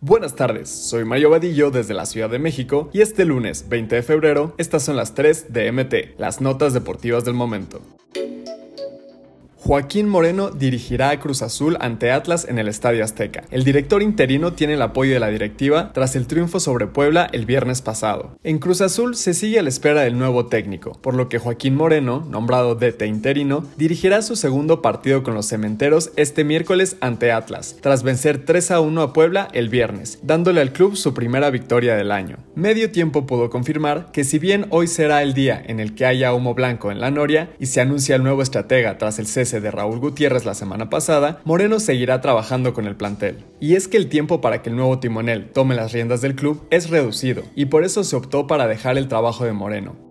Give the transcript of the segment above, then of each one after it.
Buenas tardes, soy Mario Vadillo desde la Ciudad de México y este lunes 20 de febrero estas son las 3 de MT, las notas deportivas del momento. Joaquín Moreno dirigirá a Cruz Azul ante Atlas en el Estadio Azteca. El director interino tiene el apoyo de la directiva tras el triunfo sobre Puebla el viernes pasado. En Cruz Azul se sigue a la espera del nuevo técnico, por lo que Joaquín Moreno, nombrado DT interino, dirigirá su segundo partido con los cementeros este miércoles ante Atlas, tras vencer 3 a 1 a Puebla el viernes, dándole al club su primera victoria del año. Medio tiempo pudo confirmar que si bien hoy será el día en el que haya humo blanco en la Noria y se anuncia el nuevo estratega tras el cese de Raúl Gutiérrez la semana pasada, Moreno seguirá trabajando con el plantel. Y es que el tiempo para que el nuevo timonel tome las riendas del club es reducido, y por eso se optó para dejar el trabajo de Moreno.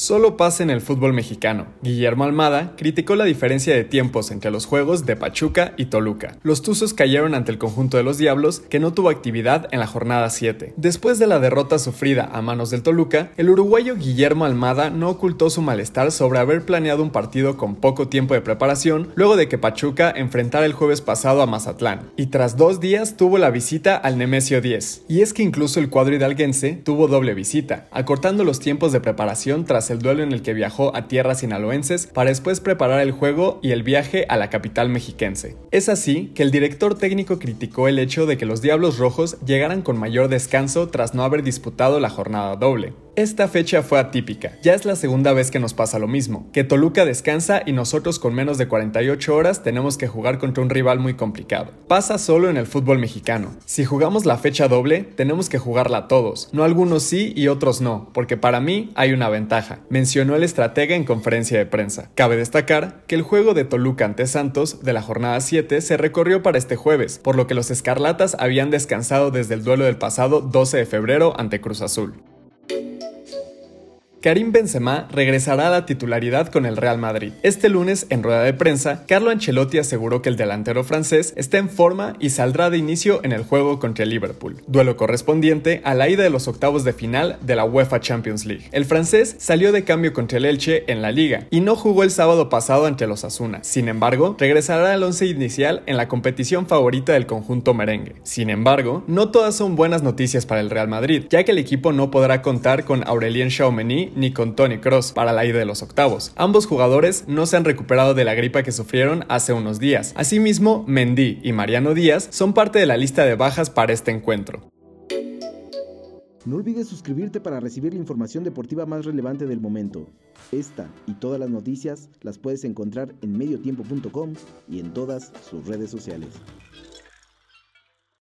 Solo pasa en el fútbol mexicano. Guillermo Almada criticó la diferencia de tiempos entre los juegos de Pachuca y Toluca. Los Tuzos cayeron ante el conjunto de los Diablos, que no tuvo actividad en la jornada 7. Después de la derrota sufrida a manos del Toluca, el uruguayo Guillermo Almada no ocultó su malestar sobre haber planeado un partido con poco tiempo de preparación luego de que Pachuca enfrentara el jueves pasado a Mazatlán, y tras dos días tuvo la visita al Nemesio 10. Y es que incluso el cuadro hidalguense tuvo doble visita, acortando los tiempos de preparación tras el duelo en el que viajó a tierras sinaloenses para después preparar el juego y el viaje a la capital mexiquense. Es así que el director técnico criticó el hecho de que los Diablos Rojos llegaran con mayor descanso tras no haber disputado la jornada doble. Esta fecha fue atípica. Ya es la segunda vez que nos pasa lo mismo, que Toluca descansa y nosotros con menos de 48 horas tenemos que jugar contra un rival muy complicado. Pasa solo en el fútbol mexicano. Si jugamos la fecha doble, tenemos que jugarla todos. No algunos sí y otros no, porque para mí hay una ventaja, mencionó el estratega en conferencia de prensa. Cabe destacar que el juego de Toluca ante Santos de la jornada 7 se recorrió para este jueves, por lo que los Escarlatas habían descansado desde el duelo del pasado 12 de febrero ante Cruz Azul. Karim Benzema regresará a la titularidad con el Real Madrid. Este lunes, en rueda de prensa, Carlo Ancelotti aseguró que el delantero francés está en forma y saldrá de inicio en el juego contra el Liverpool, duelo correspondiente a la ida de los octavos de final de la UEFA Champions League. El francés salió de cambio contra el Elche en la liga y no jugó el sábado pasado ante los Asuna. Sin embargo, regresará al once inicial en la competición favorita del conjunto merengue. Sin embargo, no todas son buenas noticias para el Real Madrid, ya que el equipo no podrá contar con Aurelien Chouameni ni con Tony Cross para la ida de los octavos. Ambos jugadores no se han recuperado de la gripa que sufrieron hace unos días. Asimismo, Mendy y Mariano Díaz son parte de la lista de bajas para este encuentro. No olvides suscribirte para recibir la información deportiva más relevante del momento. Esta y todas las noticias las puedes encontrar en mediotiempo.com y en todas sus redes sociales.